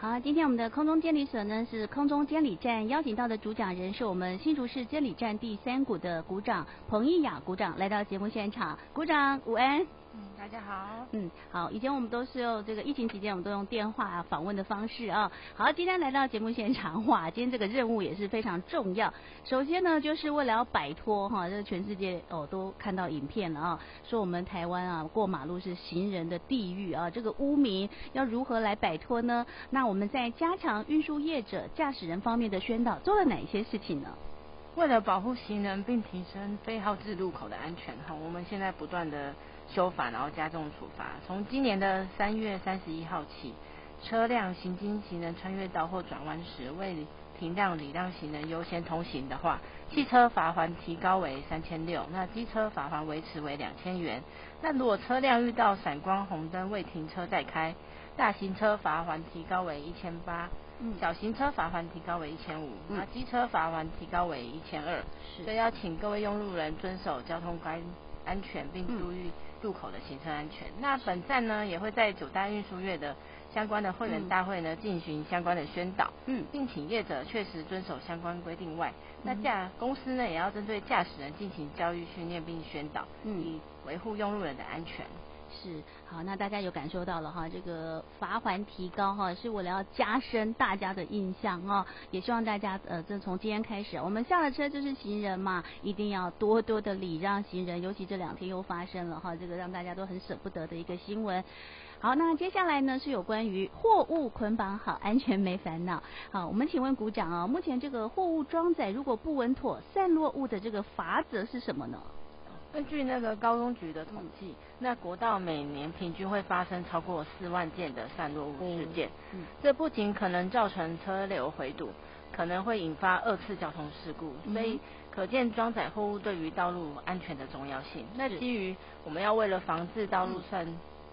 好，今天我们的空中监理所呢是空中监理站邀请到的主讲人是我们新竹市监理站第三股的股长彭义雅股长来到节目现场，股长午安。嗯，大家好。嗯，好，以前我们都是用这个疫情期间，我们都用电话访问的方式啊。好，今天来到节目现场，哇，今天这个任务也是非常重要。首先呢，就是为了要摆脱哈，这全世界哦都看到影片了啊，说我们台湾啊过马路是行人的地狱啊，这个污名要如何来摆脱呢？那我们在加强运输业者、驾驶人方面的宣导，做了哪些事情呢？为了保护行人并提升非号志路口的安全哈，我们现在不断的。修法，然后加重处罚。从今年的三月三十一号起，车辆行经行人穿越道或转弯时未停让礼让行人优先通行的话，汽车罚锾提高为三千六，那机车罚锾维持为两千元。那如果车辆遇到闪光红灯未停车再开，大型车罚锾提高为一千八，小型车罚锾提高为一千五，那机车罚锾提高为一千二。所以要请各位用路人遵守交通该安全，并注意。路口的行车安全。那本站呢，也会在九大运输业的相关的会员大会呢进行相关的宣导，嗯，并请业者确实遵守相关规定外，那驾公司呢也要针对驾驶人进行教育训练并宣导，嗯，以维护用路人的安全。是好，那大家有感受到了哈，这个罚锾提高哈，是为了要加深大家的印象啊，也希望大家呃，这从今天开始，我们下了车就是行人嘛，一定要多多的礼让行人，尤其这两天又发生了哈，这个让大家都很舍不得的一个新闻。好，那接下来呢是有关于货物捆绑好，安全没烦恼。好，我们请问股长啊，目前这个货物装载如果不稳妥，散落物的这个法则是什么呢？根据那个高中局的统计，那国道每年平均会发生超过四万件的散落物事件。嗯，这不仅可能造成车流回堵，可能会引发二次交通事故。所以可见装载货物对于道路安全的重要性。那基于我们要为了防治道路散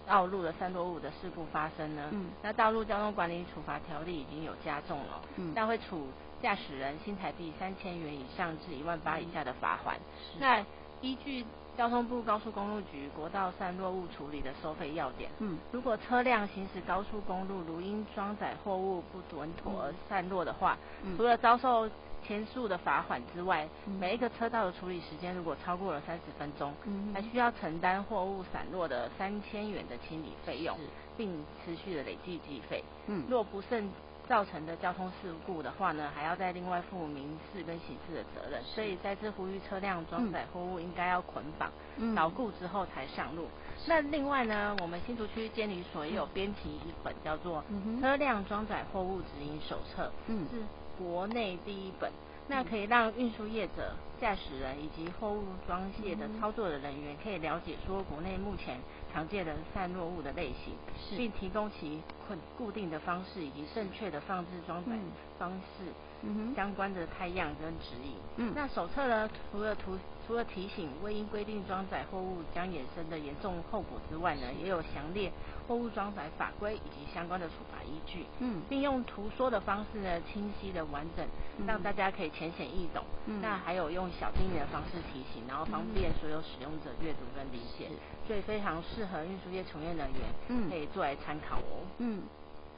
道路的散落物的事故发生呢，嗯，那道路交通管理处罚条例已经有加重了，嗯，那会处驾驶人新台币三千元以上至一万八以下的罚锾。那依据交通部高速公路局国道散落物处理的收费要点，嗯，如果车辆行驶高速公路，如因装载货物不稳妥而散落的话，嗯，除了遭受前述的罚款之外，嗯，每一个车道的处理时间如果超过了三十分钟，嗯，还需要承担货物散落的三千元的清理费用，并持续的累计计费，嗯，若不慎。造成的交通事故的话呢，还要再另外负民事跟刑事的责任，所以再次呼吁车辆装载货物应该要捆绑、牢固之后才上路。那另外呢，我们新竹区监理所也有编辑一本叫做《车辆装载货物指引手册》，是国内第一本。那可以让运输业者、驾驶人以及货物装卸的操作的人员可以了解说国内目前常见的散落物的类型，并提供其困固定的方式以及正确的放置装载方式。嗯，相关的态样跟指引。嗯，那手册呢，除了图除了提醒未因规定装载货物将衍生的严重后果之外呢，也有详列货物装载法规以及相关的处罚依据。嗯，并用图说的方式呢，清晰的完整，让大家可以浅显易懂。嗯，那还有用小叮咛的方式提醒，然后方便所有使用者阅读跟理解，所以非常适合运输业从业人员，嗯，可以做来参考哦。嗯。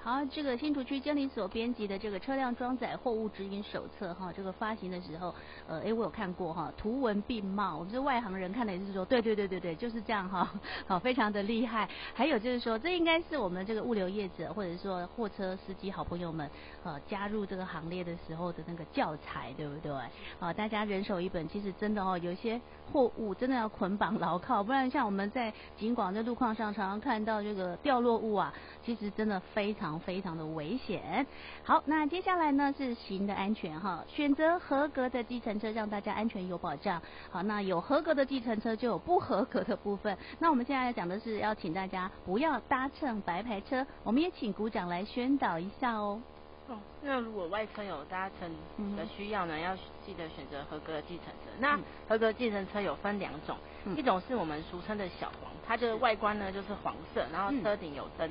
好，这个新竹区监理所编辑的这个车辆装载货物指引手册哈，这个发行的时候，呃，诶，我有看过哈，图文并茂，我们是外行人看的也是说，对对对对对，就是这样哈，好，非常的厉害。还有就是说，这应该是我们这个物流业者或者说货车司机好朋友们，呃，加入这个行列的时候的那个教材，对不对？好，大家人手一本，其实真的哦，有些货物真的要捆绑牢靠，不然像我们在警广的路况上常常看到这个掉落物啊，其实真的非常。非常的危险。好，那接下来呢是行的安全哈，选择合格的计程车，让大家安全有保障。好，那有合格的计程车，就有不合格的部分。那我们现在要讲的是，要请大家不要搭乘白牌车。我们也请鼓掌来宣导一下哦。哦，那如果外车有搭乘的需要呢，要记得选择合格的计程车。那合格计程车有分两种，一种是我们俗称的小黄，它的外观呢就是黄色，然后车顶有灯。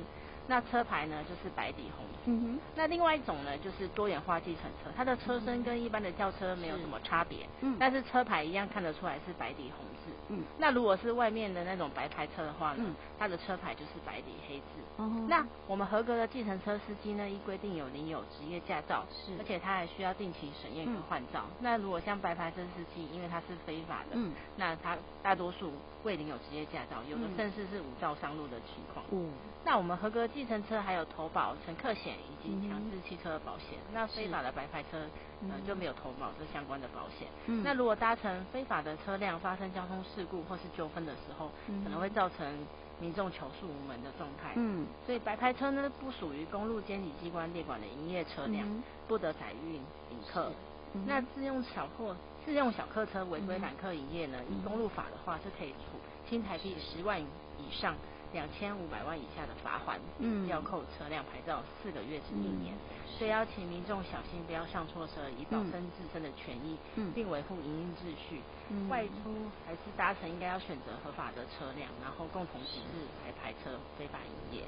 那车牌呢就是白底红字。嗯哼。那另外一种呢就是多元化计程车，它的车身跟一般的轿车没有什么差别，嗯，但是车牌一样看得出来是白底红字。嗯。那如果是外面的那种白牌车的话呢，嗯，它的车牌就是白底黑字。哦。那我们合格的计程车司机呢，依规定有领有职业驾照，是，而且他还需要定期审验跟换照。嗯。那如果像白牌车司机，因为他是非法的，嗯，那他大多数未领有职业驾照，有的甚至是无照上路的情况。嗯。那我们合格计程车还有投保乘客险以及强制汽车的保险。嗯。那非法的白牌车，呃，就没有投保这相关的保险。嗯。那如果搭乘非法的车辆发生交通事故或是纠纷的时候，嗯，可能会造成民众求诉无门的状态。嗯。所以白牌车呢，不属于公路监理机关列管的营业车辆，嗯，不得载运引客。嗯。那自用小货。自用小客车违规揽客营业呢，以公路法的话是可以处新台币十万以上两千五百万以下的罚款，嗯，要扣车辆牌照四个月至一年。嗯、所以要请民众小心，不要上错车，以保身自身的权益，嗯，并维护营运秩序。嗯、外出还是搭乘，应该要选择合法的车辆，然后共同抵制白牌车非法营业。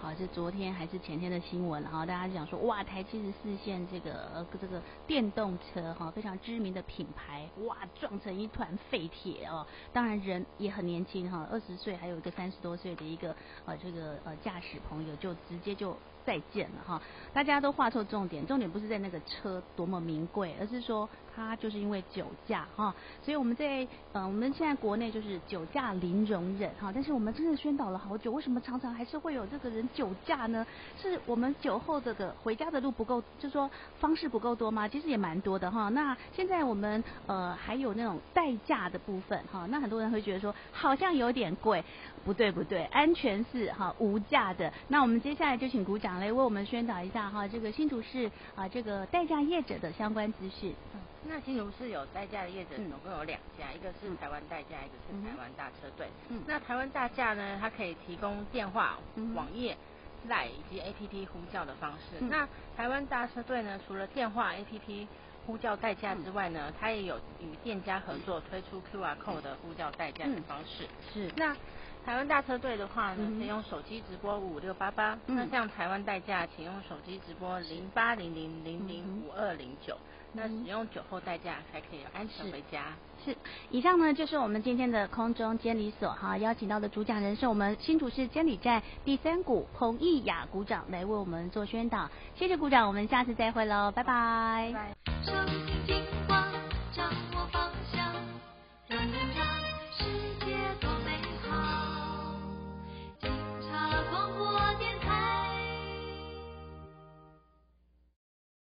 好，是昨天还是前天的新闻哈？大家讲说，哇，台七十四线这个呃这个电动车哈，非常知名的品牌，哇，撞成一团废铁哦。当然人也很年轻哈，二十岁，还有一个三十多岁的一个呃这个呃驾驶朋友，就直接就。再见了哈，大家都画错重点，重点不是在那个车多么名贵，而是说它就是因为酒驾哈，所以我们在呃我们现在国内就是酒驾零容忍哈，但是我们真的宣导了好久，为什么常常还是会有这个人酒驾呢？是我们酒后这个回家的路不够，就说方式不够多吗？其实也蛮多的哈。那现在我们呃还有那种代驾的部分哈，那很多人会觉得说好像有点贵，不对不对，安全是哈无价的。那我们接下来就请鼓掌长。来为我们宣导一下哈，这个新竹市啊，这个代驾业者的相关资讯。嗯，那新竹市有代驾的业者总共有两家，嗯、一个是台湾代驾，一个是台湾大车队。嗯，那台湾大驾呢，它可以提供电话、嗯、网页、Line 以及 APP 呼叫的方式。嗯、那台湾大车队呢，除了电话、APP 呼叫代驾之外呢，嗯、它也有与店家合作推出 QR Code 的呼叫代驾的方式。嗯、是那。台湾大车队的话呢，可以用手机直播五六八八，那像台湾代驾，请用手机直播零八零零零零五二零九，那使用酒后代驾才可以安全回家。是，以上呢就是我们今天的空中监理所哈，邀请到的主讲人是我们新竹市监理站第三股洪义雅股长来为我们做宣导，谢谢股长，我们下次再会喽，拜拜。拜拜。